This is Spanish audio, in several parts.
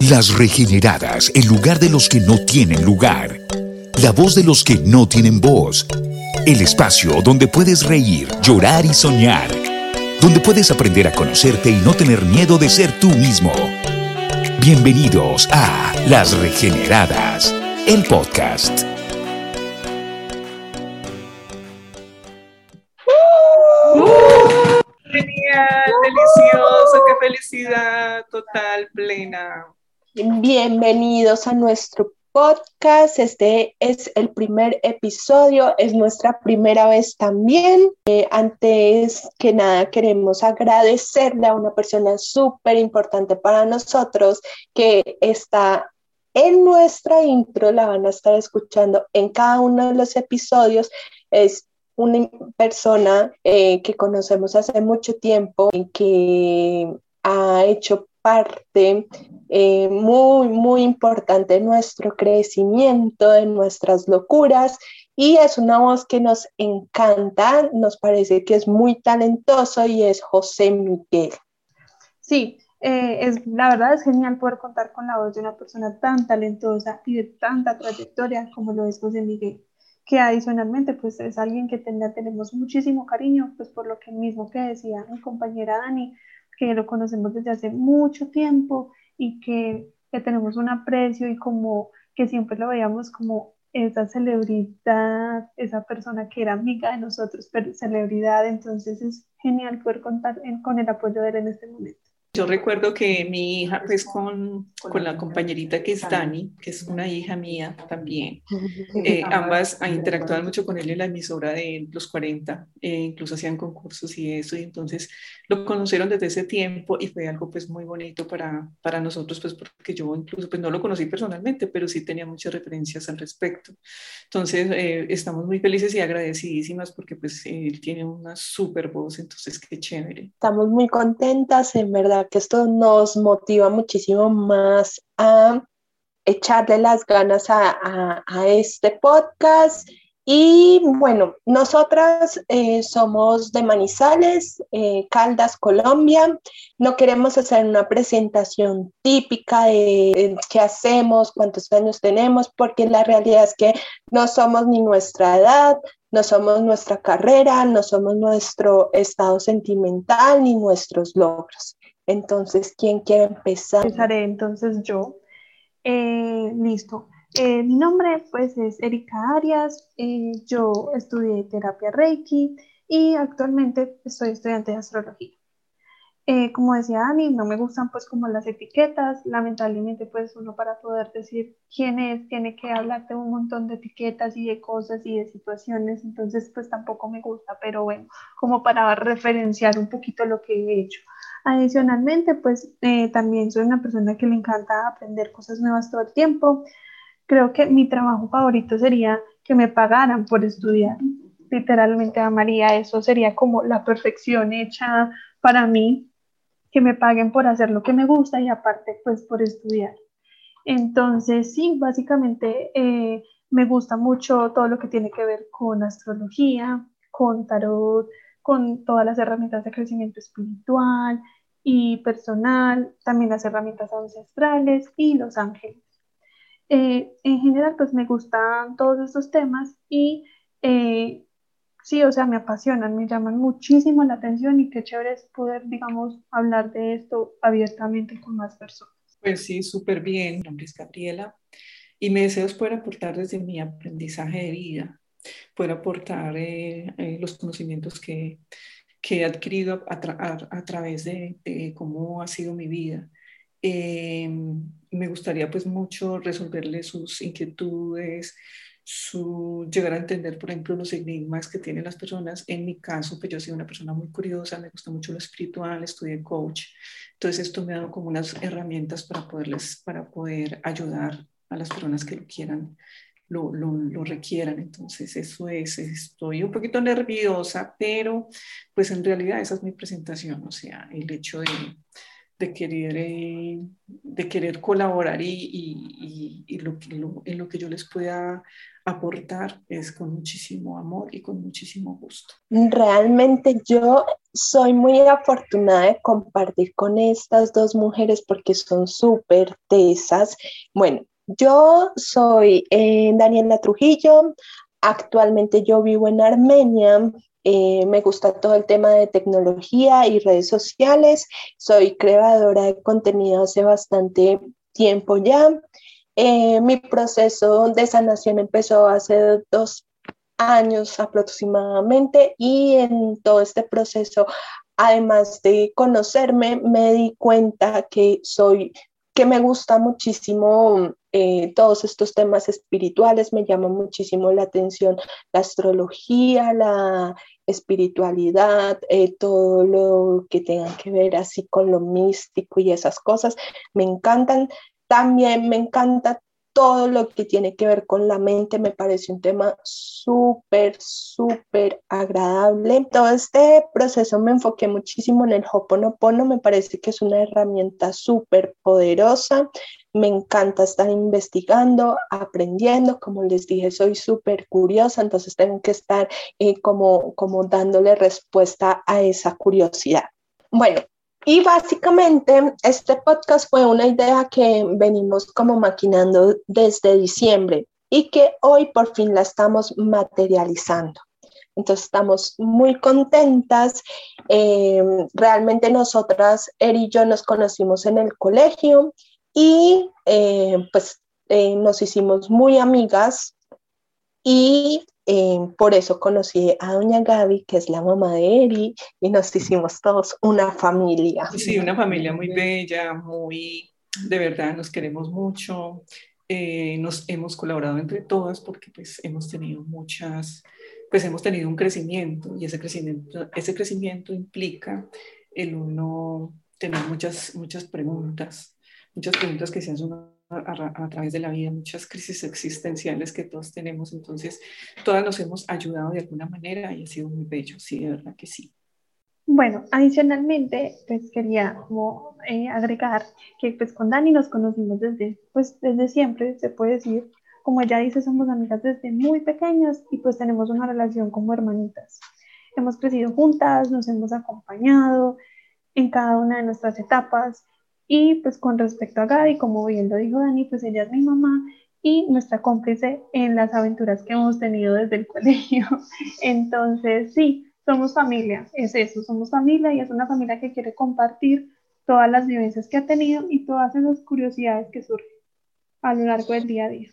Las regeneradas, el lugar de los que no tienen lugar. La voz de los que no tienen voz. El espacio donde puedes reír, llorar y soñar. Donde puedes aprender a conocerte y no tener miedo de ser tú mismo. Bienvenidos a Las Regeneradas, el podcast. Genial, delicioso, qué felicidad total, plena. Bienvenidos a nuestro podcast. Este es el primer episodio, es nuestra primera vez también. Eh, antes que nada, queremos agradecerle a una persona súper importante para nosotros que está en nuestra intro, la van a estar escuchando en cada uno de los episodios. Es una persona eh, que conocemos hace mucho tiempo y que ha hecho parte eh, muy, muy importante de nuestro crecimiento, de nuestras locuras, y es una voz que nos encanta, nos parece que es muy talentoso y es José Miguel. Sí, eh, es, la verdad es genial poder contar con la voz de una persona tan talentosa y de tanta trayectoria como lo es José Miguel que adicionalmente pues es alguien que tenemos muchísimo cariño, pues por lo que mismo que decía mi compañera Dani, que lo conocemos desde hace mucho tiempo y que, que tenemos un aprecio y como que siempre lo veíamos como esa celebridad, esa persona que era amiga de nosotros, pero celebridad, entonces es genial poder contar con el apoyo de él en este momento. Yo recuerdo que mi hija, pues con, con, la compañerita que es Dani, que es una hija mía también, eh, ambas interactuaban mucho con él en la emisora de los 40, eh, incluso hacían concursos y eso, y entonces lo conocieron desde ese tiempo y fue algo pues muy bonito para, para nosotros, pues porque yo incluso pues no lo conocí personalmente, pero sí tenía muchas referencias al respecto. Entonces eh, estamos muy felices y agradecidísimas porque pues él tiene una súper voz, entonces qué chévere. Estamos muy contentas, en verdad que esto nos motiva muchísimo más a echarle las ganas a, este podcast. Y bueno, nosotras eh, somos de Manizales, eh, Caldas, Colombia. No queremos hacer una presentación típica de qué hacemos, cuántos años tenemos, porque la realidad es que no somos ni nuestra edad, no somos nuestra carrera, no somos nuestro estado sentimental ni nuestros logros. Entonces, ¿quién quiere empezar? Empezaré entonces yo. Eh, listo. Eh, mi nombre pues es Erika Arias. Eh, yo estudié terapia Reiki y actualmente soy estudiante de astrología. como decía Dani, no me gustan pues como las etiquetas. Lamentablemente pues uno para poder decir quién es tiene que hablar de un montón de etiquetas y de cosas y de situaciones. Entonces pues tampoco me gusta, pero bueno, como para referenciar un poquito lo que he hecho. Adicionalmente, pues eh, también soy una persona que le encanta aprender cosas nuevas todo el tiempo. Creo que mi trabajo favorito sería que me pagaran por estudiar. Literalmente amaría eso, sería como la perfección hecha para mí, que me paguen por hacer lo que me gusta y aparte pues por estudiar. Entonces, sí, básicamente eh, me gusta mucho todo lo que tiene que ver con astrología, con tarot, con todas las herramientas de crecimiento espiritual y personal, también las herramientas ancestrales y los ángeles. Eh, en general, pues me gustan todos estos temas y eh, sí, o sea, me apasionan, me llaman muchísimo la atención y qué chévere es poder, digamos, hablar de esto abiertamente con más personas. Pues sí, súper bien. Mi nombre es Gabriela y me deseo poder aportar desde mi aprendizaje de vida poder aportar eh, eh, los conocimientos que, que he adquirido a, través de, cómo ha sido mi vida. Eh, me gustaría pues mucho resolverle sus inquietudes, su, llegar a entender, por ejemplo, los enigmas que tienen las personas. En mi caso, pues yo soy una persona muy curiosa, me gusta mucho lo espiritual, estudié coach. Entonces esto me ha dado como unas herramientas para, poderles, para poder ayudar a las personas que lo quieran lo, lo, requieran. Entonces, eso es, estoy un poquito nerviosa, pero pues en realidad esa es mi presentación, o sea, el hecho de, querer eh, de querer colaborar y, y, y lo, en lo que yo les pueda aportar es con muchísimo amor y con muchísimo gusto. Realmente yo soy muy afortunada de compartir con estas dos mujeres porque son súper tesas. Bueno, yo soy eh, Daniela Trujillo, actualmente yo vivo en Armenia, eh, me gusta todo el tema de tecnología y redes sociales, soy creadora de contenido hace bastante tiempo ya. Eh, mi proceso de sanación empezó hace dos años aproximadamente y en todo este proceso, además de conocerme, me di cuenta que soy, que me gusta muchísimo eh, todos estos temas espirituales, me llama muchísimo la atención la astrología, la espiritualidad, eh, todo lo que tenga que ver así con lo místico y esas cosas, me encantan. También me encanta todo lo que tiene que ver con la mente, me parece un tema súper, súper agradable. Todo este proceso me enfoqué muchísimo en el Hoponopono, me parece que es una herramienta súper poderosa. Me encanta estar investigando, aprendiendo, como les dije, soy súper curiosa, entonces tengo que estar eh, como, como dándole respuesta a esa curiosidad. Bueno, y básicamente este podcast fue una idea que venimos como maquinando desde diciembre y que hoy por fin la estamos materializando. Entonces estamos muy contentas. Eh, realmente nosotras, Er y yo, nos conocimos en el colegio y eh, pues eh, nos hicimos muy amigas y eh, por eso conocí a doña Gaby, que es la mamá de Eri, y nos hicimos todos una familia. Sí, una familia muy bella, muy, de verdad, nos queremos mucho. Eh, nos hemos colaborado entre todas porque pues hemos tenido muchas, pues hemos tenido un crecimiento y ese crecimiento, ese crecimiento implica el uno tener muchas, muchas preguntas, muchas preguntas que se hacen a, través de la vida, muchas crisis existenciales que todos tenemos, entonces todas nos hemos ayudado de alguna manera y ha sido muy bello, sí, de verdad que sí. Bueno, adicionalmente, pues quería como eh, agregar que pues con Dani nos conocimos desde, pues desde siempre, se puede decir, como ella dice, somos amigas desde muy pequeñas y pues tenemos una relación como hermanitas. Hemos crecido juntas, nos hemos acompañado en cada una de nuestras etapas y pues con respecto a Gaby, como bien lo dijo Dani, pues ella es mi mamá y nuestra cómplice en las aventuras que hemos tenido desde el colegio. Entonces, sí, somos familia, es eso, somos familia y es una familia que quiere compartir todas las vivencias que ha tenido y todas esas curiosidades que surgen a lo largo del día a día.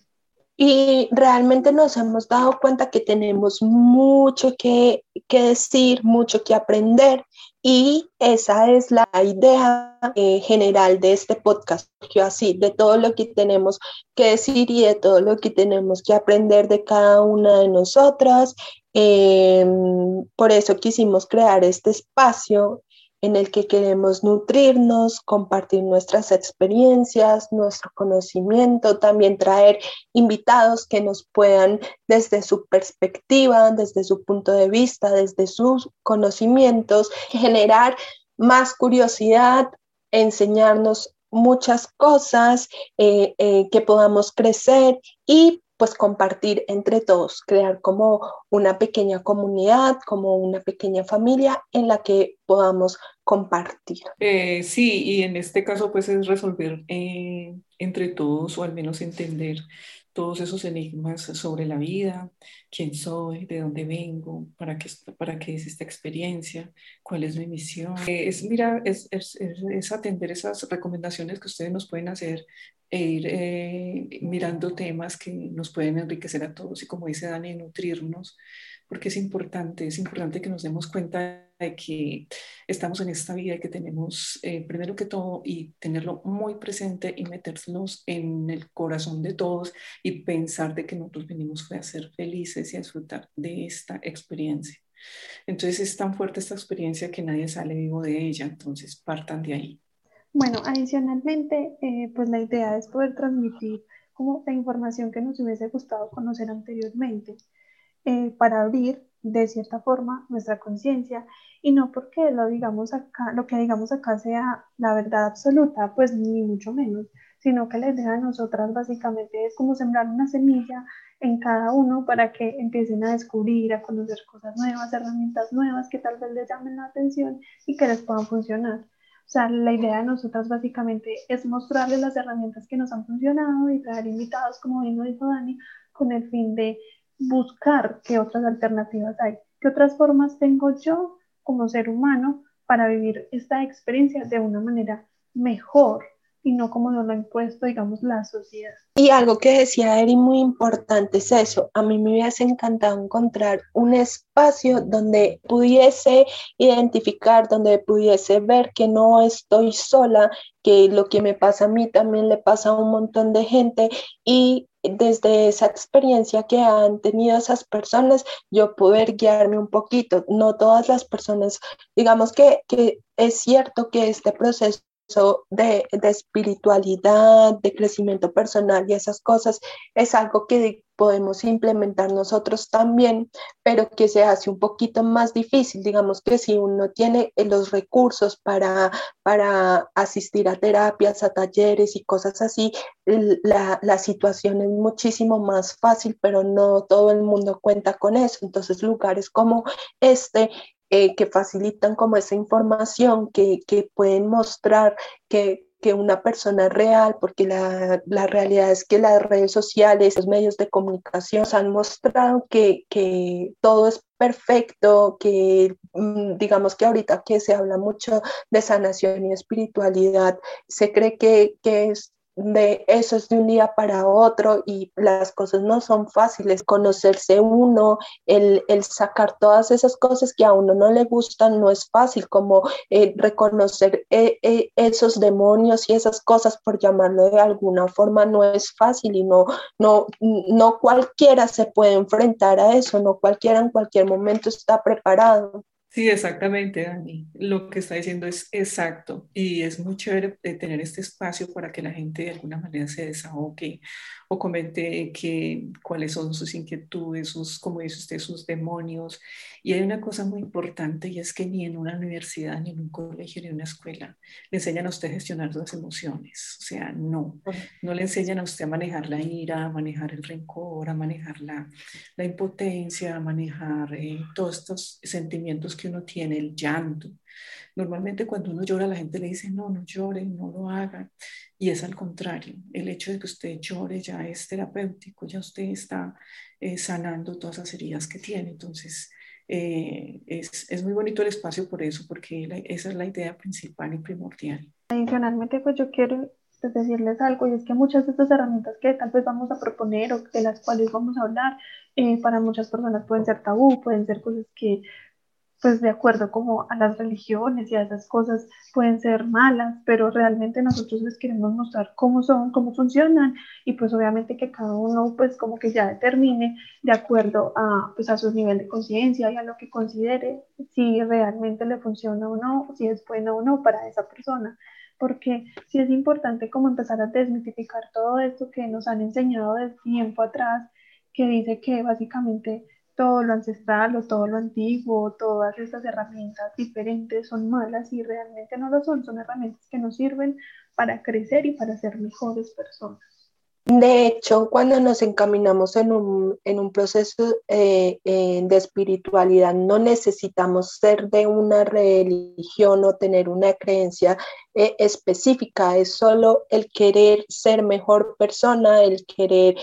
Y realmente nos hemos dado cuenta que tenemos mucho que, que decir, mucho que aprender y esa es la idea eh, general de este podcast, así, de todo lo que tenemos que decir y de todo lo que tenemos que aprender de cada una de nosotras. Em, por eso quisimos crear este espacio en el que queremos nutrirnos, compartir nuestras experiencias, nuestro conocimiento, también traer invitados que nos puedan desde su perspectiva, desde su punto de vista, desde sus conocimientos, generar más curiosidad, enseñarnos muchas cosas, eh, eh, que podamos crecer y pues compartir entre todos, crear como una pequeña comunidad, como una pequeña familia en la que podamos compartir. Eh, sí, y en este caso pues es resolver eh, entre todos o al menos entender todos esos enigmas sobre la vida, quién soy, de dónde vengo, para qué, para qué es esta experiencia, cuál es mi misión. Eh, es, mira, es, es, es, atender esas recomendaciones que ustedes nos pueden hacer e ir eh, mirando temas que nos pueden enriquecer a todos y como dice Dani, nutrirnos, porque es importante, es importante que nos demos cuenta de que estamos en esta vida y que tenemos, eh, primero que todo, y tenerlo muy presente y meternos en el corazón de todos y pensar de que nosotros venimos fue a ser felices y a disfrutar de esta experiencia. Entonces es tan fuerte esta experiencia que nadie sale vivo de ella, entonces partan de ahí. Bueno, adicionalmente, eh, pues la idea es poder transmitir como la información que nos hubiese gustado conocer anteriormente, eh, para abrir de cierta forma nuestra conciencia y no porque lo digamos acá, lo que digamos acá sea la verdad absoluta, pues ni mucho menos, sino que la idea de nosotras básicamente es como sembrar una semilla en cada uno para que empiecen a descubrir, a conocer cosas nuevas, herramientas nuevas que tal vez les llamen la atención y que les puedan funcionar. O sea, la idea de nosotras básicamente es mostrarles las herramientas que nos han funcionado y traer invitados, como bien lo dijo Dani, con el fin de buscar qué otras alternativas hay, qué otras formas tengo yo como ser humano para vivir esta experiencia de una manera mejor y no como nos lo ha impuesto, digamos, la sociedad. Y algo que decía Eri muy importante es eso. A mí me hubiese encantado encontrar un espacio donde pudiese identificar, donde pudiese ver que no estoy sola, que lo que me pasa a mí también le pasa a un montón de gente y desde esa experiencia que han tenido esas personas, yo poder guiarme un poquito. No todas las personas, digamos que, que es cierto que este proceso de, de, espiritualidad, de crecimiento personal y esas cosas es algo que podemos implementar nosotros también, pero que se hace un poquito más difícil. Digamos que si uno tiene los recursos para, para asistir a terapias, a talleres y cosas así, la, la situación es muchísimo más fácil, pero no todo el mundo cuenta con eso. Entonces, lugares como este eh, que facilitan como esa información, que, que pueden mostrar que, que, una persona es real, porque la, la, realidad es que las redes sociales, los medios de comunicación han mostrado que, que todo es perfecto, que mm, digamos que ahorita que se habla mucho de sanación y espiritualidad, se cree que, que es de eso es de un día para otro y las cosas no son fáciles. Conocerse uno, el, el sacar todas esas cosas que a uno no le gustan, no es fácil, como eh, reconocer eh, eh, esos demonios y esas cosas, por llamarlo de alguna forma, no es fácil y no, no, no cualquiera se puede enfrentar a eso, no cualquiera en cualquier momento está preparado. Sí, exactamente, Dani. Lo que está diciendo es exacto y es muy chévere tener este espacio para que la gente de alguna manera se desahogue o comente que, cuáles son sus inquietudes, sus, como dice usted, sus demonios. Y hay una cosa muy importante y es que ni en una universidad, ni en un colegio, ni en una escuela le enseñan a usted a gestionar sus emociones. O sea, no. No le enseñan a usted a manejar la ira, a manejar el rencor, a manejar la, la impotencia, a manejar eh, todos estos sentimientos que uno tiene, el llanto. Normalmente cuando uno llora la gente le dice, no, no llore, no lo haga. Y es al contrario, el hecho de que usted llore ya es terapéutico, ya usted está eh, sanando todas las heridas que tiene. Entonces, eh, es, es, muy bonito el espacio por eso, porque esa es la idea principal y primordial. Adicionalmente, pues yo quiero pues, decirles algo, y es que muchas de estas herramientas que tal vez vamos a proponer o de las cuales vamos a hablar, eh, para muchas personas pueden ser tabú, pueden ser cosas que pues de acuerdo como a las religiones y a esas cosas pueden ser malas, pero realmente nosotros les queremos mostrar cómo son, cómo funcionan y pues obviamente que cada uno pues como que ya determine de acuerdo a pues a su nivel de conciencia y a lo que considere si realmente le funciona o no, si es bueno o no para esa persona. Porque sí es importante como empezar a desmitificar todo esto que nos han enseñado desde tiempo atrás, que dice que básicamente todo lo ancestral o todo lo antiguo, todas estas herramientas diferentes son malas y realmente no lo son, son herramientas que nos sirven para crecer y para ser mejores personas. De hecho, cuando nos encaminamos en un, en un proceso eh, eh, de espiritualidad, no necesitamos ser de una religión o tener una creencia eh, específica, es solo el querer ser mejor persona, el querer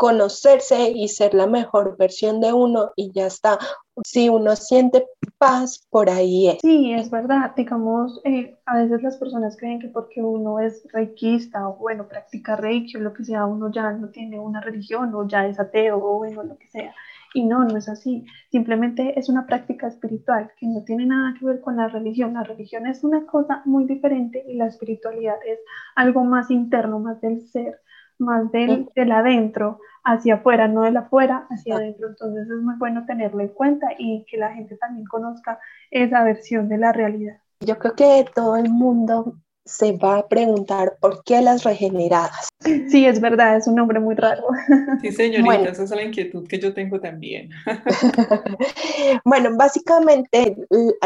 conocerse y ser la mejor versión de uno y ya está. Si uno siente paz, por ahí es. Sí, es verdad. Digamos, eh, a veces las personas creen que porque uno es reikista o bueno, practica reiki o lo que sea, uno ya no tiene una religión o ya es ateo o bueno, lo que sea. Y no, no es así. Simplemente es una práctica espiritual que no tiene nada que ver con la religión. La religión es una cosa muy diferente y la espiritualidad es algo más interno, más del ser, más del, del adentro hacia afuera, no de la afuera hacia adentro. Entonces es muy bueno tenerlo en cuenta y que la gente también conozca esa versión de la realidad. Yo creo que todo el mundo se va a preguntar por qué las regeneradas. Sí, es verdad, es un nombre muy raro. Sí, señorita, esa es la inquietud que yo tengo también. bueno, básicamente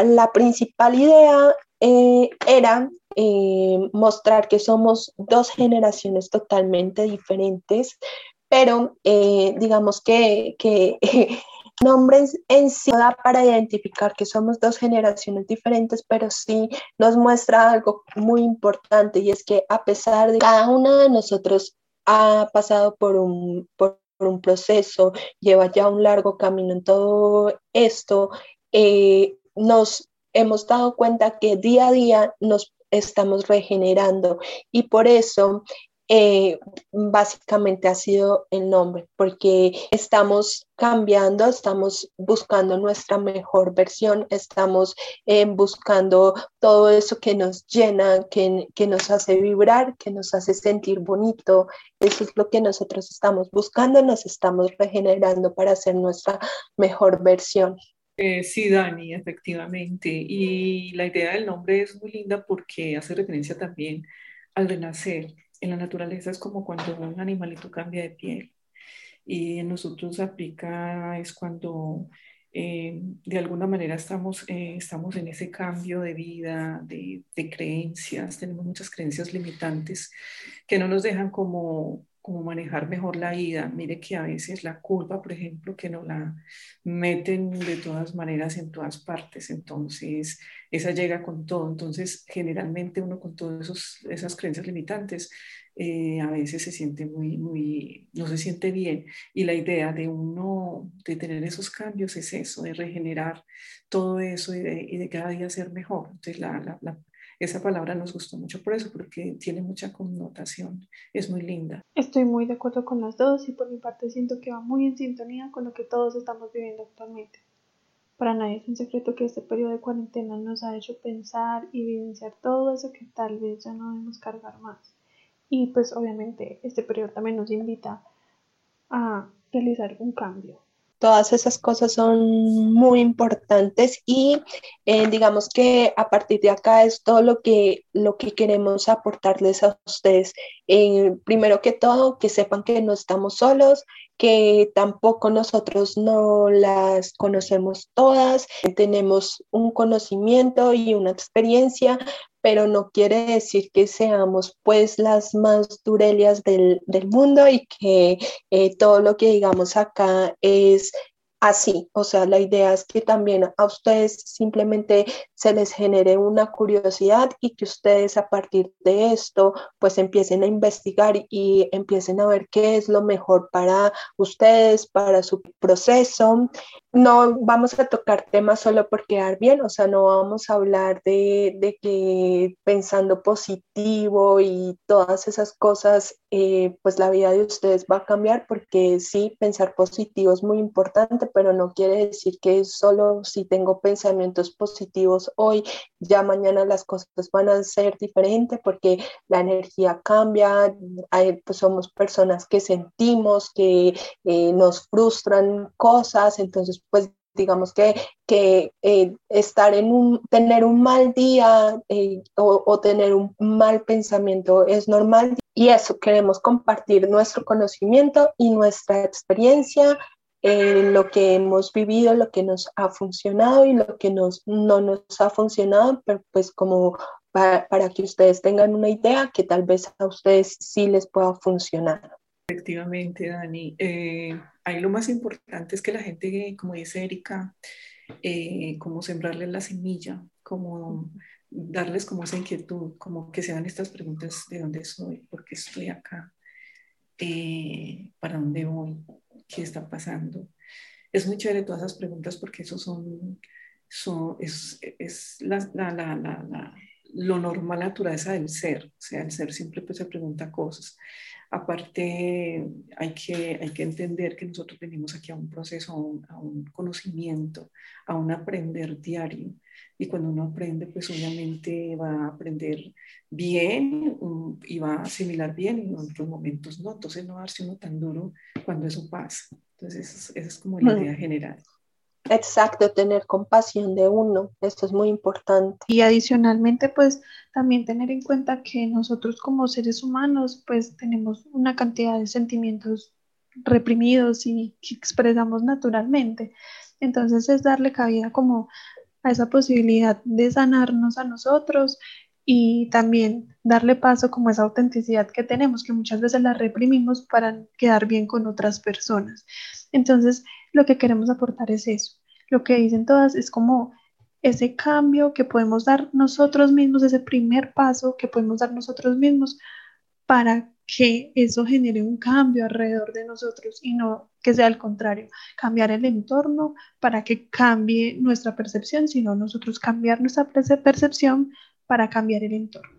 la principal idea eh, era eh, mostrar que somos dos generaciones totalmente diferentes, pero eh, digamos que, que nombres en sí da para identificar que somos dos generaciones diferentes, pero sí nos muestra algo muy importante y es que a pesar de que cada uno de nosotros ha pasado por un, por, un proceso, lleva ya un largo camino en todo esto, eh, nos hemos dado cuenta que día a día nos estamos regenerando y por eso eh, básicamente ha sido el nombre, porque estamos cambiando, estamos buscando nuestra mejor versión, estamos eh, buscando todo eso que nos llena, que, que, nos hace vibrar, que nos hace sentir bonito. Eso es lo que nosotros estamos buscando, nos estamos regenerando para ser nuestra mejor versión. Eh, sí, Dani, efectivamente. Y la idea del nombre es muy linda porque hace referencia también al renacer. En la naturaleza es como cuando un animalito cambia de piel. Y en nosotros aplica es cuando eh, de alguna manera estamos, eh, estamos en ese cambio de vida, de, de, creencias, tenemos muchas creencias limitantes que no nos dejan como como manejar mejor la ida. Mire que a veces la culpa, por ejemplo, que no la meten de todas maneras en todas partes, entonces esa llega con todo. Entonces, generalmente uno con todas esas creencias limitantes eh, a veces se siente muy, muy, no se siente bien. Y la idea de uno, de tener esos cambios es eso, de regenerar todo eso y de, cada día ser mejor. Entonces, la esa palabra nos gustó mucho por eso, porque tiene mucha connotación, es muy linda. Estoy muy de acuerdo con las dos y por mi parte siento que va muy en sintonía con lo que todos estamos viviendo actualmente. Para nadie es un secreto que este periodo de cuarentena nos ha hecho pensar y evidenciar todo eso que tal vez ya no debemos cargar más. Y pues obviamente este periodo también nos invita a realizar un cambio, Todas esas cosas son muy importantes y eh, digamos que a partir de acá es todo lo que, lo que queremos aportarles a ustedes. Eh, primero que todo, que sepan que no estamos solos, que tampoco nosotros no las conocemos todas, tenemos un conocimiento y una experiencia, pero no quiere decir que seamos pues las más durelias del, del mundo y que eh, todo lo que digamos acá es así. O sea, la idea es que también a ustedes simplemente se les genere una curiosidad y que ustedes a partir de esto pues empiecen a investigar y empiecen a ver qué es lo mejor para ustedes, para su proceso. No vamos a tocar temas solo por quedar bien, o sea, no vamos a hablar de, de que pensando positivo y todas esas cosas, eh, pues la vida de ustedes va a cambiar porque sí, pensar positivo es muy importante, pero no quiere decir que solo si tengo pensamientos positivos hoy, ya mañana las cosas van a ser diferentes porque la energía cambia, pues somos personas que sentimos, que eh, nos frustran cosas, entonces pues digamos que, que eh, estar en un, tener un mal día eh, o, tener un mal pensamiento es normal y eso queremos compartir nuestro conocimiento y nuestra experiencia lo que hemos vivido, lo que nos ha funcionado y lo que nos, no nos ha funcionado, pero pues como para, para que ustedes tengan una idea que tal vez a ustedes sí les pueda funcionar. Efectivamente, Dani. Ahí lo más importante es que la gente, como dice Erika, eh, como sembrarles la semilla, como darles como esa inquietud, como que se dan estas preguntas de dónde soy, por qué estoy acá, eh, para dónde voy, qué está pasando. Es muy chévere todas esas preguntas porque eso son, son es, es la, la, la, lo normal, la naturaleza del ser. O sea, el ser siempre pues, se pregunta cosas. Aparte, hay que, hay que entender que nosotros venimos aquí a un proceso, a un, a un conocimiento, a un aprender diario y cuando uno aprende, pues obviamente va a aprender bien y va a asimilar bien y en otros momentos no. Entonces no darse uno tan duro cuando eso pasa. Entonces esa es como la idea general. Exacto, tener compasión de uno, esto es muy importante. Y adicionalmente, pues también tener en cuenta que nosotros como seres humanos, pues tenemos una cantidad de sentimientos reprimidos y que expresamos naturalmente. Entonces es darle cabida como a esa posibilidad de sanarnos a nosotros y también darle paso como esa autenticidad que tenemos, que muchas veces la reprimimos para quedar bien con otras personas. Entonces, lo que queremos aportar es eso. Lo que dicen todas es como ese cambio que podemos dar nosotros mismos, ese primer paso que podemos dar nosotros mismos para que eso genere un cambio alrededor de nosotros y no que sea al contrario, cambiar el entorno para que cambie nuestra percepción, sino nosotros cambiar nuestra percepción para cambiar el entorno.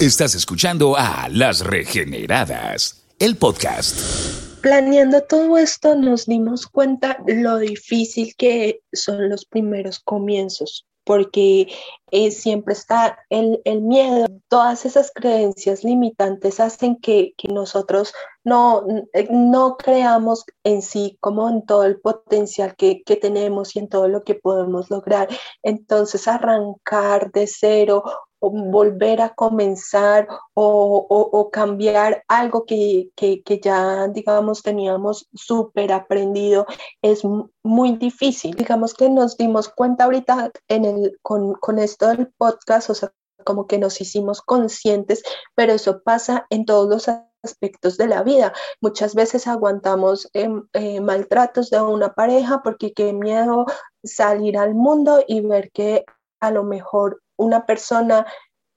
Estás escuchando a Las Regeneradas, el podcast. Planeando todo esto nos dimos cuenta lo difícil que son los primeros comienzos, porque eh, siempre está el, miedo. Todas esas creencias limitantes hacen que, nosotros no, no creamos en sí como en todo el potencial que, que tenemos y en todo lo que podemos lograr. Entonces arrancar de cero volver a comenzar o, cambiar algo que, ya, digamos, teníamos súper aprendido, es muy difícil. Digamos que nos dimos cuenta ahorita en el, con, esto del podcast, o sea, como que nos hicimos conscientes, pero eso pasa en todos los aspectos de la vida. Muchas veces aguantamos em, eh, maltratos de una pareja porque qué miedo salir al mundo y ver que a lo mejor una persona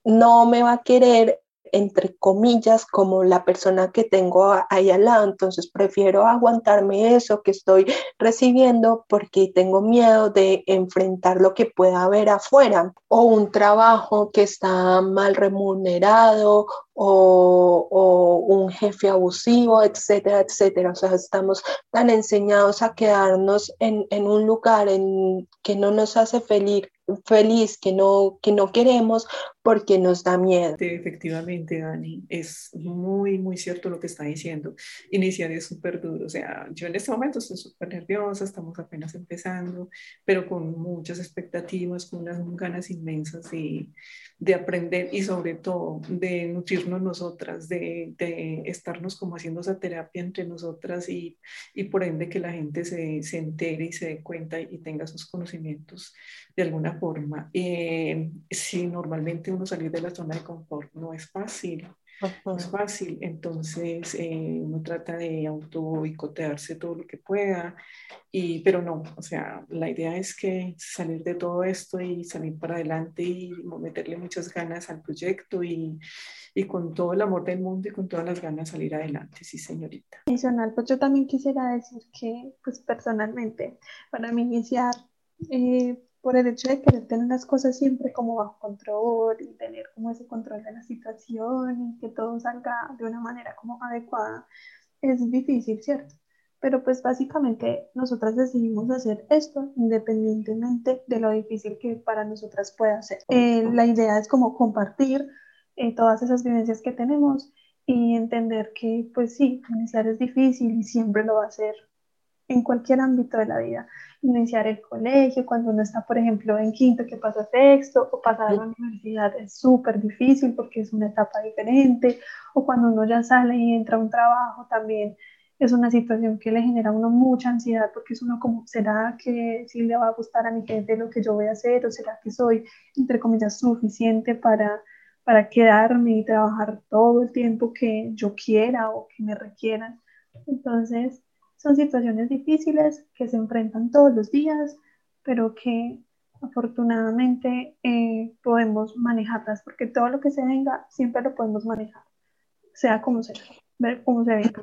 no me va a querer entre comillas, como la persona que tengo ahí al lado. Entonces prefiero aguantarme eso que estoy recibiendo porque tengo miedo de enfrentar lo que pueda haber afuera o un trabajo que está mal remunerado o, un jefe abusivo, etcétera, etcétera. O sea, estamos tan enseñados a quedarnos en, en un lugar en que no nos hace feliz, feliz que no, que no queremos porque nos da miedo. efectivamente, Dani, es muy, muy cierto lo que está diciendo. Iniciar es súper duro. O sea, yo en este momento estoy súper nerviosa, estamos apenas empezando, pero con muchas expectativas, con unas ganas inmensas de, de aprender y sobre todo de nutrirnos nosotras, de, de, estarnos como haciendo esa terapia entre nosotras y, y por ende que la gente se, se entere y se dé cuenta y tenga sus conocimientos de alguna forma. Eh, si normalmente uno salir de la zona de confort no es fácil, no es fácil, entonces eh, uno trata de auto boicotearse todo lo que pueda, y, pero no, o sea, la idea es que salir de todo esto y salir para adelante y meterle muchas ganas al proyecto y, y con todo el amor del mundo y con todas las ganas salir adelante, sí señorita. Adicional, pues yo también quisiera decir que, pues personalmente, para mí iniciar... Eh, por el hecho de querer tener las cosas siempre como bajo control y tener como ese control de la situación y que todo salga de una manera como adecuada, es difícil, ¿cierto? Pero pues básicamente nosotras decidimos hacer esto independientemente de lo difícil que para nosotras pueda ser. Eh, la idea es como compartir eh, todas esas vivencias que tenemos y entender que pues sí, iniciar es difícil y siempre lo va a ser en cualquier ámbito de la vida. Iniciar el colegio, cuando uno está, por ejemplo, en quinto, que pasa sexto, o pasar a la universidad es súper difícil porque es una etapa diferente, o cuando uno ya sale y entra a un trabajo también es una situación que le genera a uno mucha ansiedad porque es uno como, ¿será que sí le va a gustar a mi gente lo que yo voy a hacer? ¿O será que soy, entre comillas, suficiente para, para quedarme y trabajar todo el tiempo que yo quiera o que me requieran? Entonces, son situaciones difíciles que se enfrentan todos los días, pero que afortunadamente eh, podemos manejarlas, porque todo lo que se venga siempre lo podemos manejar, sea como sea, ver cómo se venga.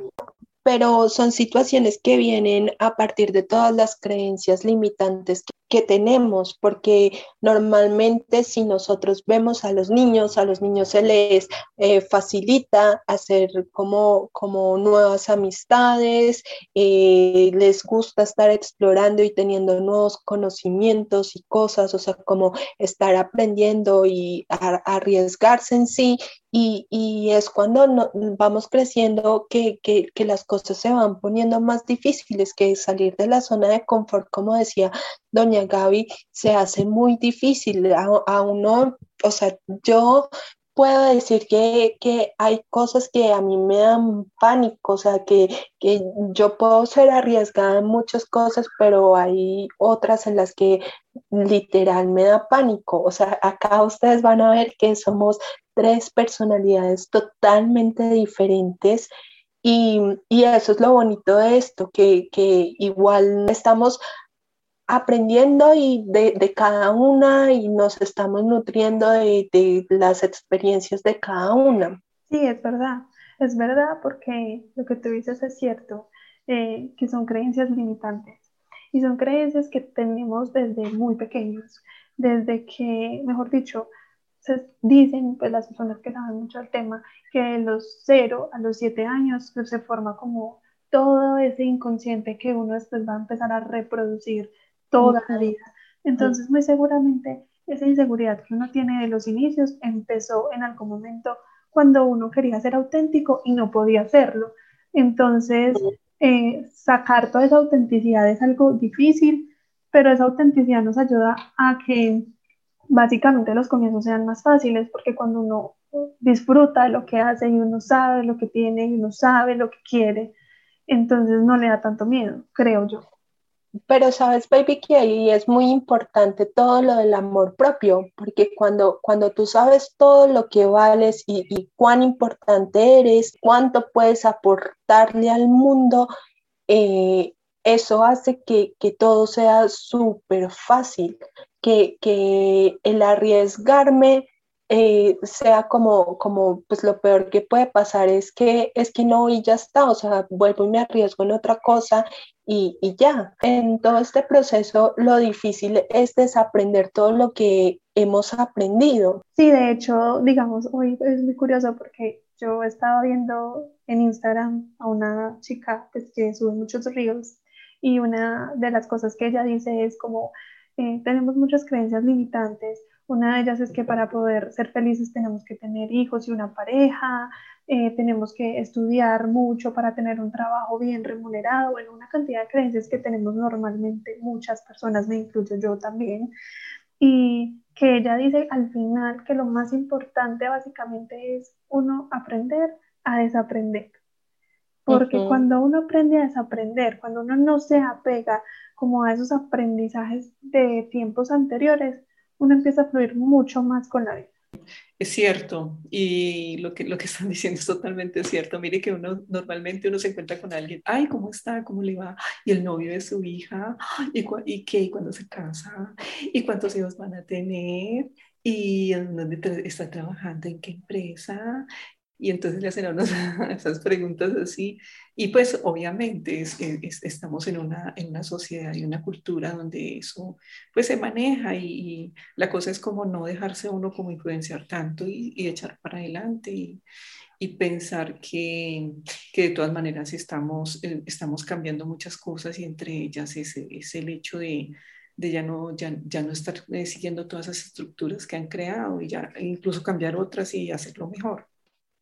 Pero son situaciones que vienen a partir de todas las creencias limitantes que, tenemos, porque normalmente si nosotros vemos a los niños, a los niños se les eh, facilita hacer como, como nuevas amistades, eh, les gusta estar explorando y teniendo nuevos conocimientos y cosas, o sea, como estar aprendiendo y arriesgarse en sí Y, es cuando no, vamos creciendo que, que, que, las cosas se van poniendo más difíciles, que salir de la zona de confort, como decía doña Gaby, se hace muy difícil. A, a uno, o sea, yo puedo decir que, que, hay cosas que a mí me dan pánico, o sea, que, que, yo puedo ser arriesgada en muchas cosas, pero hay otras en las que literal me da pánico. O sea, acá ustedes van a ver que somos tres personalidades totalmente diferentes. Y, y eso es lo bonito de esto, que, que igual estamos aprendiendo y de, de, cada una y nos estamos nutriendo de, de, las experiencias de cada una. Sí, es verdad, es verdad porque lo que tú dices es cierto, eh, que son creencias limitantes y son creencias que tenemos desde muy pequeños, desde que, mejor dicho, se dicen pues las personas que saben mucho del tema que de los 0 a los 7 años pues, se forma como todo ese inconsciente que uno después va a empezar a reproducir toda la vida. Entonces, muy seguramente esa inseguridad que uno tiene de los inicios empezó en algún momento cuando uno quería ser auténtico y no podía hacerlo. Entonces, eh, sacar toda esa autenticidad es algo difícil, pero esa autenticidad nos ayuda a que básicamente los comienzos sean más fáciles, porque cuando uno disfruta de lo que hace y uno sabe lo que tiene y uno sabe lo que quiere, entonces no le da tanto miedo, creo yo. Pero sabes, baby, que ahí es muy importante todo lo del amor propio, porque cuando, cuando tú sabes todo lo que vales y, y cuán importante eres, cuánto puedes aportarle al mundo, eh, eso hace que, que todo sea súper fácil, que, que el arriesgarme eh, sea como, como, pues lo peor que puede pasar es que, es que no y ya está, o sea, vuelvo y me arriesgo en otra cosa y, y ya. En todo este proceso lo difícil es desaprender todo lo que hemos aprendido. Sí, de hecho, digamos, hoy es muy curioso porque yo estaba viendo en Instagram a una chica pues, que sube muchos reels y una de las cosas que ella dice es como eh, tenemos muchas creencias limitantes una de ellas es que para poder ser felices tenemos que tener hijos y una pareja, eh, tenemos que estudiar mucho para tener un trabajo bien remunerado, bueno, una cantidad de creencias que tenemos normalmente muchas personas, me incluyo yo también, y que ella dice al final que lo más importante básicamente es uno aprender a desaprender. Porque cuando uno aprende a desaprender, cuando uno no se apega como a esos aprendizajes de tiempos anteriores, uno empieza a fluir mucho más con la vida. Es cierto, y lo que, lo que están diciendo es totalmente cierto. Mire que uno normalmente uno se encuentra con alguien, ay, ¿cómo está? ¿Cómo le va? Y el novio de su hija, ¿y, y qué? ¿Y cuándo se casa? ¿Y cuántos hijos van a tener? ¿Y en dónde está trabajando? ¿En qué empresa? Y entonces le hacen a esas preguntas así. Y pues obviamente estamos en una, en una sociedad y una cultura donde eso pues se maneja y, la cosa es como no dejarse uno como influenciar tanto y, echar para adelante y, y pensar que, que, de todas maneras estamos, eh, estamos cambiando muchas cosas y entre ellas es, es el hecho de, de ya no, ya, ya no estar eh, siguiendo todas esas estructuras que han creado y ya incluso cambiar otras y hacerlo mejor.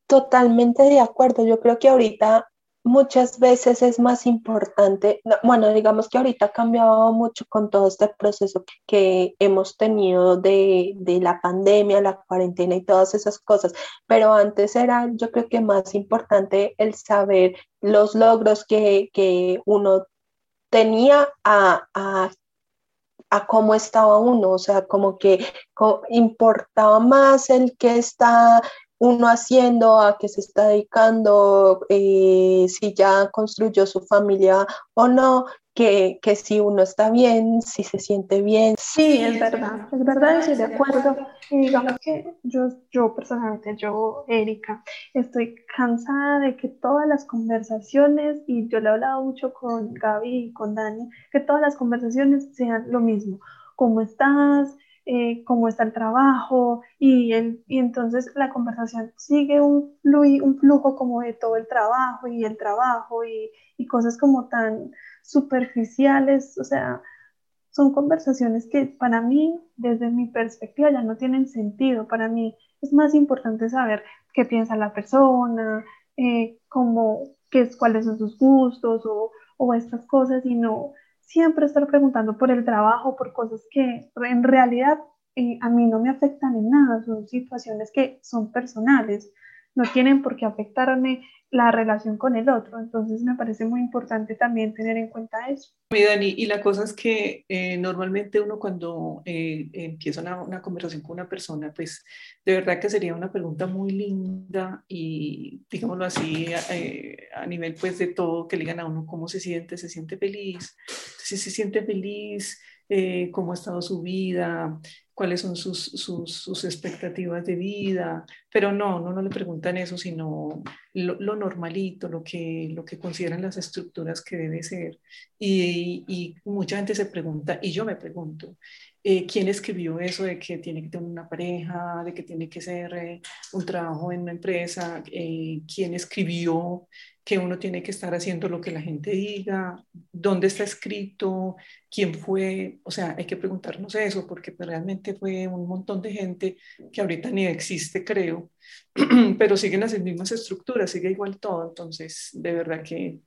Totalmente de acuerdo. Yo creo que ahorita muchas veces es más importante, bueno, digamos que ahorita ha cambiado mucho con todo este proceso que hemos tenido de, de, la pandemia, la cuarentena y todas esas cosas, pero antes era yo creo que más importante el saber los logros que, que uno tenía a, a, a, cómo estaba uno, o sea, como que importaba más el que está uno haciendo, a qué se está dedicando, eh, si ya construyó su familia o no, que, que, si uno está bien, si se siente bien. Sí, es verdad, es verdad, estoy de acuerdo. Y digamos que yo, yo personalmente, yo, Erika, estoy cansada de que todas las conversaciones, y yo le he hablado mucho con Gaby y con Dani, que todas las conversaciones sean lo mismo. ¿Cómo estás? Eh, cómo está el trabajo y, el, y entonces la conversación sigue un, flujo como de todo el trabajo y el trabajo y, y cosas como tan superficiales, o sea, son conversaciones que para mí, desde mi perspectiva, ya no tienen sentido. Para mí, es más importante saber qué piensa la persona, eh, cómo, qué es, cuáles son sus gustos o, o estas cosas y no siempre estar preguntando por el trabajo, por cosas que en realidad eh, a mí no me afectan en nada, son situaciones que son personales, no tienen por qué afectarme la relación con el otro. Entonces me parece muy importante también tener en cuenta eso. Mi Dani, y la cosa es que eh, normalmente uno cuando eh, empieza una, una, conversación con una persona, pues de verdad que sería una pregunta muy linda y digámoslo así eh, a nivel pues de todo, que le digan a uno cómo se siente, se siente feliz, si se siente feliz, cómo ha estado su vida, cuáles son sus, sus, sus, expectativas de vida, pero no, no, no le preguntan eso, sino lo, lo, normalito, lo que, lo que consideran las estructuras que debe ser. Y, y mucha gente se pregunta, y yo me pregunto, eh, quién escribió eso de que tiene que tener una pareja, de que tiene que ser eh, un trabajo en una empresa, eh, quién escribió que uno tiene que estar haciendo lo que la gente diga, dónde está escrito, quién fue, o sea, hay que preguntarnos eso porque realmente fue un montón de gente que ahorita ni existe, creo, pero siguen las mismas estructuras, sigue igual todo, entonces de verdad que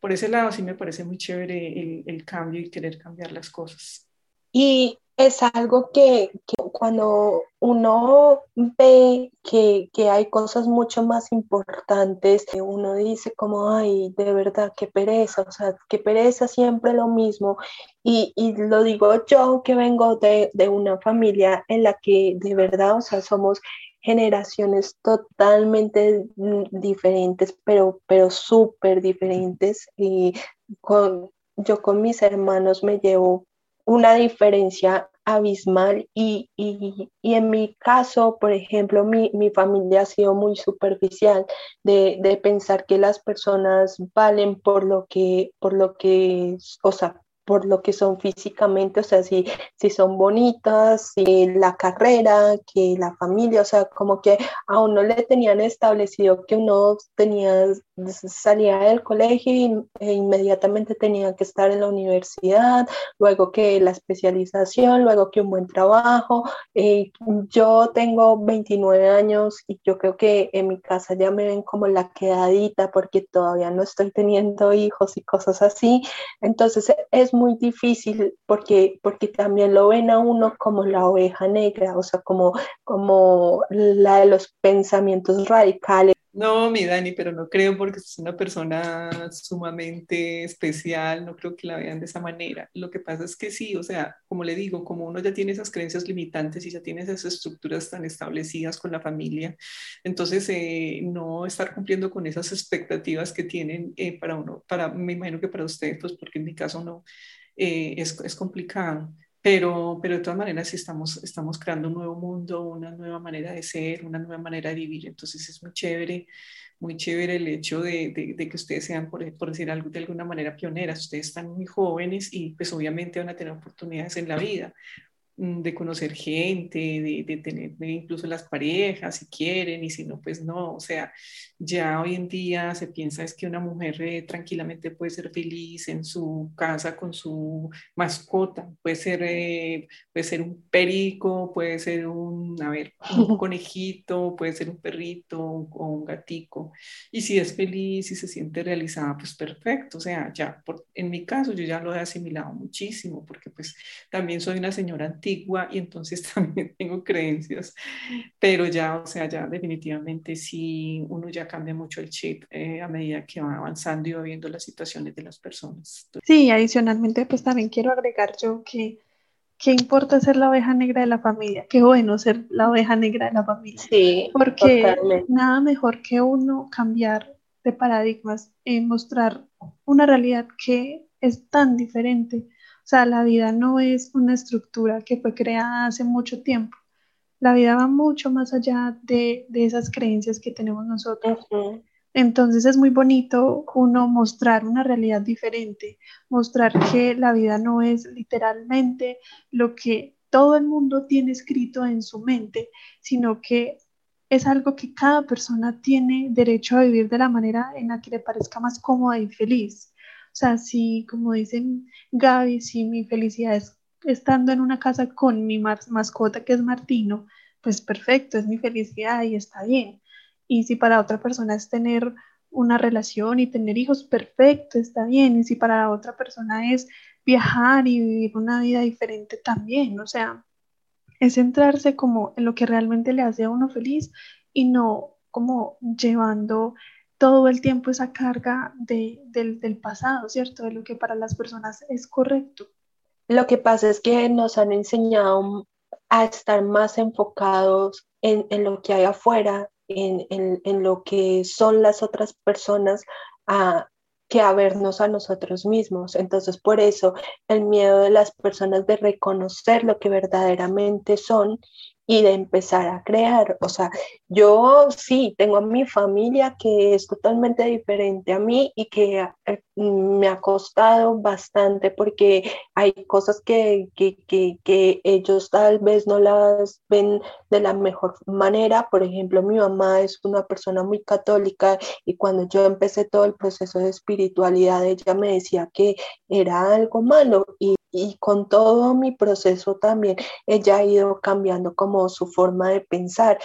por ese lado sí me parece muy chévere el, el cambio y querer cambiar las cosas. Y es algo que, cuando uno ve que, hay cosas mucho más importantes, uno dice como, ay, de verdad, qué pereza, o sea, qué pereza siempre lo mismo. Y, lo digo yo que vengo de, de, una familia en la que de verdad, o sea, somos generaciones totalmente diferentes, pero, pero súper diferentes. Y con, yo con mis hermanos me llevo una diferencia abismal y, y, y, en mi caso, por ejemplo, mi, mi familia ha sido muy superficial de, de, pensar que las personas valen por lo que, por lo que, o sea, por lo que son físicamente, o sea, si, si son bonitas, si la carrera, que la familia, o sea, como que a uno le tenían establecido que uno tenía, salía del colegio e inmediatamente tenía que estar en la universidad, luego que la especialización, luego que un buen trabajo. Eh, yo tengo 29 años y yo creo que en mi casa ya me ven como la quedadita porque todavía no estoy teniendo hijos y cosas así. Entonces es muy difícil porque, porque también lo ven a uno como la oveja negra, o sea, como, como la de los pensamientos radicales. No, mi Dani, pero no creo porque es una persona sumamente especial, no creo que la vean de esa manera. Lo que pasa es que sí, o sea, como le digo, como uno ya tiene esas creencias limitantes y ya tiene esas estructuras tan establecidas con la familia, entonces eh, no estar cumpliendo con esas expectativas que tienen eh, para uno, para, me imagino que para ustedes, pues porque en mi caso no, eh, es, es, complicado. Pero, pero de todas maneras estamos, estamos creando un nuevo mundo, una nueva manera de ser, una nueva manera de vivir. Entonces es muy chévere, muy chévere el hecho de, de, de que ustedes sean, por, por, decir algo, de alguna manera pioneras. Ustedes están muy jóvenes y pues obviamente van a tener oportunidades en la vida. Mm, de conocer gente, de, de tener incluso las parejas si quieren y si no, pues no. O sea, ya hoy en día se piensa es que una mujer eh, tranquilamente puede ser feliz en su casa con su mascota. Puede ser, eh, puede ser un perico, puede ser un, a ver, un conejito, puede ser un perrito o un gatico. Y si es feliz y se siente realizada, pues perfecto. O sea, ya, por, en mi caso yo ya lo he asimilado muchísimo porque pues también soy una señora antigua y entonces también tengo creencias, pero ya, o sea, ya definitivamente sí, uno ya cambia mucho el chip eh, a medida que va avanzando y va viendo las situaciones de las personas. Sí, adicionalmente, pues también quiero agregar yo que qué importa ser la oveja negra de la familia, qué bueno ser la oveja negra de la familia. Sí, porque totalmente. nada mejor que uno cambiar de paradigmas, y mostrar una realidad que es tan diferente sea, la vida no es una estructura que fue creada hace mucho tiempo. La vida va mucho más allá de, de esas creencias que tenemos nosotros. Uh -huh. Entonces es muy bonito uno mostrar una realidad diferente, mostrar que la vida no es literalmente lo que todo el mundo tiene escrito en su mente, sino que es algo que cada persona tiene derecho a vivir de la manera en la que le parezca más cómoda y feliz. O sea, si, como dicen Gaby, si mi felicidad es estando en una casa con mi mascota que es Martino, pues perfecto, es mi felicidad y está bien. Y si para otra persona es tener una relación y tener hijos, perfecto, está bien. Y si para otra persona es viajar y vivir una vida diferente también, o sea, es centrarse como en lo que realmente le hace a uno feliz y no como llevando todo el tiempo esa carga de, del, del pasado, ¿cierto? De lo que para las personas es correcto. Lo que pasa es que nos han enseñado a estar más enfocados en, en lo que hay afuera, en, en, en, lo que son las otras personas, a, que a vernos a nosotros mismos. Entonces, por eso el miedo de las personas de reconocer lo que verdaderamente son y de empezar a crear. O sea, yo sí tengo a mi familia que es totalmente diferente a mí y que eh, me ha costado bastante porque hay cosas que, que, que, que, ellos tal vez no las ven de la mejor manera. Por ejemplo, mi mamá es una persona muy católica y cuando yo empecé todo el proceso de espiritualidad, ella me decía que era algo malo y y con todo mi proceso también ella ha ido cambiando como su forma de pensar.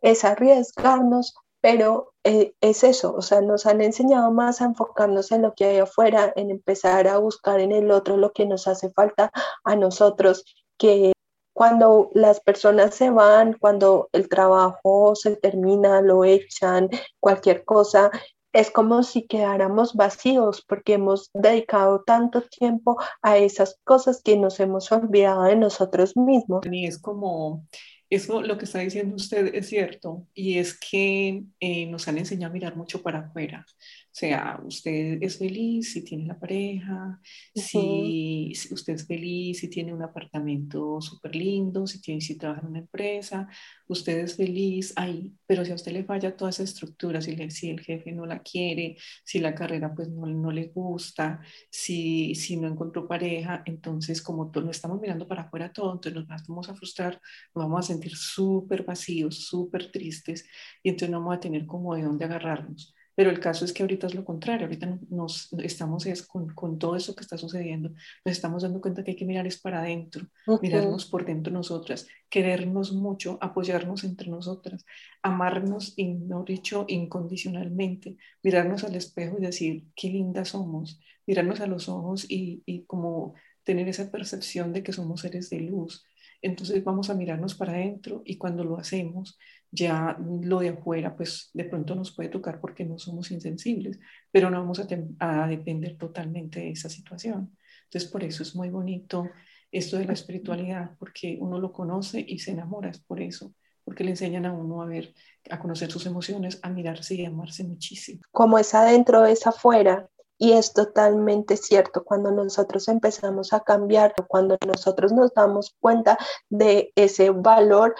Es arriesgarnos, pero eh, es eso, o sea, nos han enseñado más a enfocarnos en lo que hay afuera, en empezar a buscar en el otro lo que nos hace falta a nosotros, que cuando las personas se van, cuando el trabajo se termina, lo echan, cualquier cosa, es como si quedáramos vacíos porque hemos dedicado tanto tiempo a esas cosas que nos hemos olvidado de nosotros mismos. Y es como eso lo que está diciendo usted es cierto y es que eh, nos han enseñado a mirar mucho para afuera. O sea, usted es feliz si tiene la pareja, si, usted es feliz si tiene un apartamento súper lindo, si, tiene, si trabaja en una empresa, usted es feliz ahí, pero si a usted le falla toda esa estructura, si, si el jefe no la quiere, si la carrera pues no, no le gusta, si, si no encontró pareja, entonces como no estamos mirando para afuera todo, entonces nos vamos a frustrar, nos vamos a sentir súper vacíos, súper tristes y entonces no vamos a tener como de dónde agarrarnos. Pero el caso es que ahorita es lo contrario, ahorita nos estamos es con, con, todo eso que está sucediendo, nos estamos dando cuenta que hay que mirar es para adentro, mirarnos por dentro nosotras, querernos mucho, apoyarnos entre nosotras, amarnos, y no dicho, incondicionalmente, mirarnos al espejo y decir, qué lindas somos, mirarnos a los ojos y, y como tener esa percepción de que somos seres de luz. Entonces vamos a mirarnos para adentro y cuando lo hacemos, ya lo de afuera, pues de pronto nos puede tocar porque no somos insensibles, pero no vamos a, depender totalmente de esa situación. Entonces, por eso es muy bonito esto de la espiritualidad, porque uno lo conoce y se enamora, es por eso, porque le enseñan a uno a ver, a conocer sus emociones, a mirarse y a amarse muchísimo. Como es adentro, es afuera. Y es totalmente cierto, cuando nosotros empezamos a cambiar, cuando nosotros nos damos cuenta de ese valor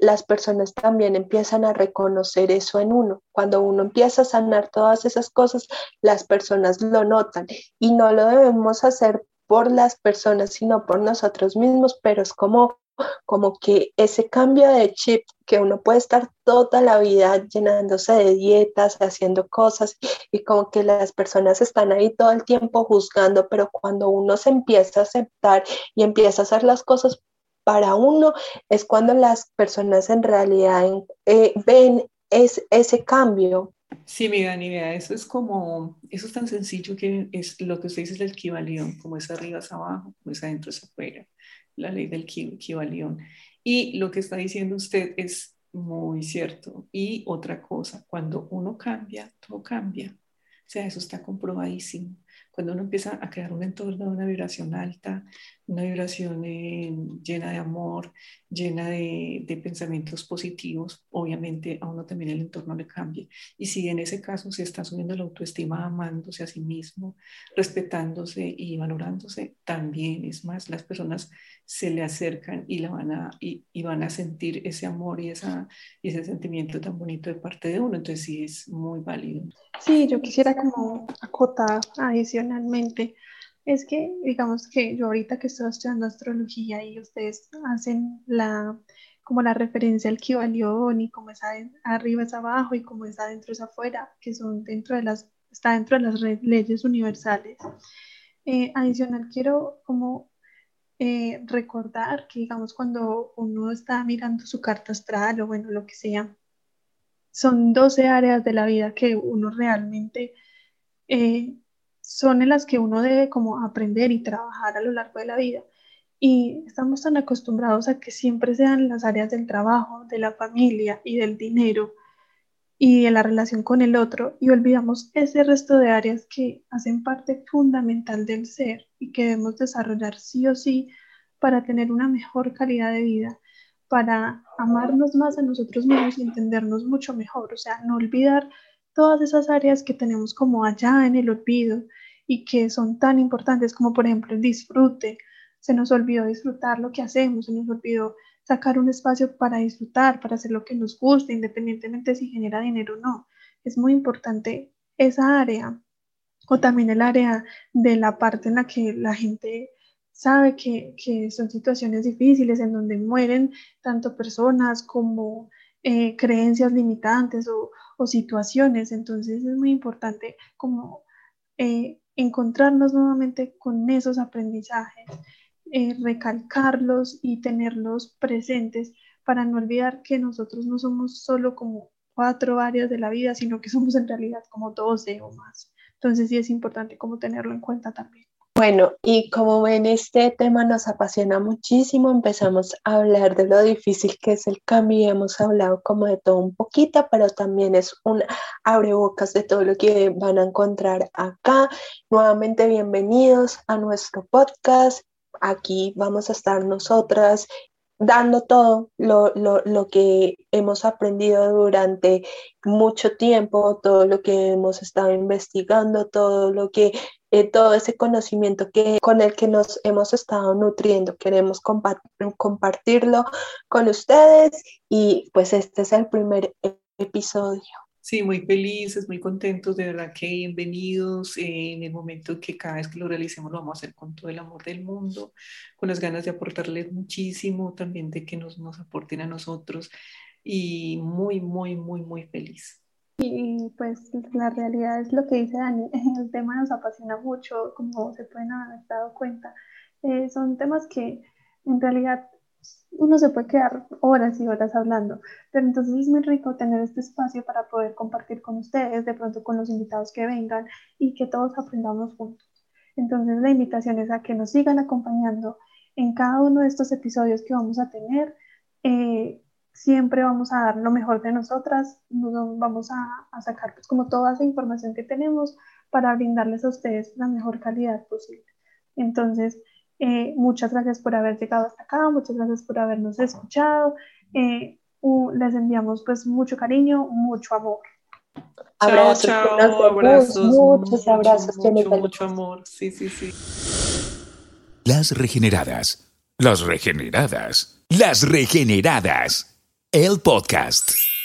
las personas también empiezan a reconocer eso en uno. Cuando uno empieza a sanar todas esas cosas, las personas lo notan y no lo debemos hacer por las personas, sino por nosotros mismos, pero es como como que ese cambio de chip que uno puede estar toda la vida llenándose de dietas, haciendo cosas y como que las personas están ahí todo el tiempo juzgando, pero cuando uno se empieza a aceptar y empieza a hacer las cosas para uno es cuando las personas en realidad eh, ven es, ese cambio. Sí, mi Dani, eso es como, eso es tan sencillo que es lo que usted dice es el equivalión, como es arriba es abajo, como es adentro es afuera, la ley del equivalión. Y lo que está diciendo usted es muy cierto. Y otra cosa, cuando uno cambia, todo cambia. O sea, eso está comprobadísimo. Cuando uno empieza a crear un entorno de una vibración alta, una vibración eh, llena de amor, llena de, de, pensamientos positivos, obviamente a uno también el entorno le cambia. Y si en ese caso se está subiendo la autoestima, amándose a sí mismo, respetándose y valorándose, también es más, las personas se le acercan y, la van, a, y, y van a sentir ese amor y, esa, y ese sentimiento tan bonito de parte de uno. Entonces sí es muy válido. Sí, yo quisiera como acotar adicionalmente es que, digamos que yo ahorita que estoy estudiando astrología y ustedes hacen la, como la referencia al Kibalión y cómo es arriba es abajo y cómo es adentro es afuera, que son dentro de las, está dentro de las leyes universales. Eh, adicional, quiero como eh, recordar que, digamos, cuando uno está mirando su carta astral o bueno, lo que sea, son 12 áreas de la vida que uno realmente eh, son en las que uno debe como aprender y trabajar a lo largo de la vida. Y estamos tan acostumbrados a que siempre sean las áreas del trabajo, de la familia y del dinero y de la relación con el otro y olvidamos ese resto de áreas que hacen parte fundamental del ser y que debemos desarrollar sí o sí para tener una mejor calidad de vida, para amarnos más a nosotros mismos y entendernos mucho mejor, o sea, no olvidar todas esas áreas que tenemos como allá en el olvido y que son tan importantes como por ejemplo el disfrute. Se nos olvidó disfrutar lo que hacemos, se nos olvidó sacar un espacio para disfrutar, para hacer lo que nos guste, independientemente si genera dinero o no. Es muy importante esa área o también el área de la parte en la que la gente sabe que, que son situaciones difíciles en donde mueren tanto personas como eh, creencias limitantes o, situaciones. Entonces es muy importante como eh, encontrarnos nuevamente con esos aprendizajes eh, recalcarlos y tenerlos presentes para no olvidar que nosotros no somos solo como cuatro áreas de la vida, sino que somos en realidad como doce o más. Entonces sí es importante como tenerlo en cuenta también. Bueno, y como ven, este tema nos apasiona muchísimo. Empezamos a hablar de lo difícil que es el cambio y hemos hablado como de todo un poquito, pero también es un abrebocas de todo lo que van a encontrar acá. Nuevamente, bienvenidos a nuestro podcast aquí vamos a estar nosotras dando todo lo, lo, lo, que hemos aprendido durante mucho tiempo, todo lo que hemos estado investigando, todo lo que, eh, todo ese conocimiento que, con el que nos hemos estado nutriendo. Queremos compartirlo con ustedes y pues este es el primer episodio. Sí, muy felices, muy contentos, de verdad que bienvenidos en el momento que cada vez que lo realicemos lo vamos a hacer con todo el amor del mundo, con las ganas de aportarles muchísimo, también de que nos, nos aporten a nosotros y muy, muy, muy, muy feliz. Y pues la realidad es lo que dice Dani, el tema nos apasiona mucho, como se pueden haber dado cuenta. Eh, son temas que en realidad uno se puede quedar horas y horas hablando, pero entonces es muy rico tener este espacio para poder compartir con ustedes, de pronto con los invitados que vengan y que todos aprendamos juntos. Entonces la invitación es a que nos sigan acompañando en cada uno de estos episodios que vamos a tener. Eh, siempre vamos a dar lo mejor de nosotras, nos vamos a, a sacar pues, como toda esa información que tenemos para brindarles a ustedes la mejor calidad posible. Entonces, eh, muchas gracias por haber llegado hasta acá, muchas gracias por habernos escuchado. Eh, les enviamos pues mucho cariño, mucho amor. Abrazos, chao, abrazos, muchos abrazos, mucho, mucho amor. Sí, sí, sí. Las regeneradas, las regeneradas, las regeneradas. El podcast.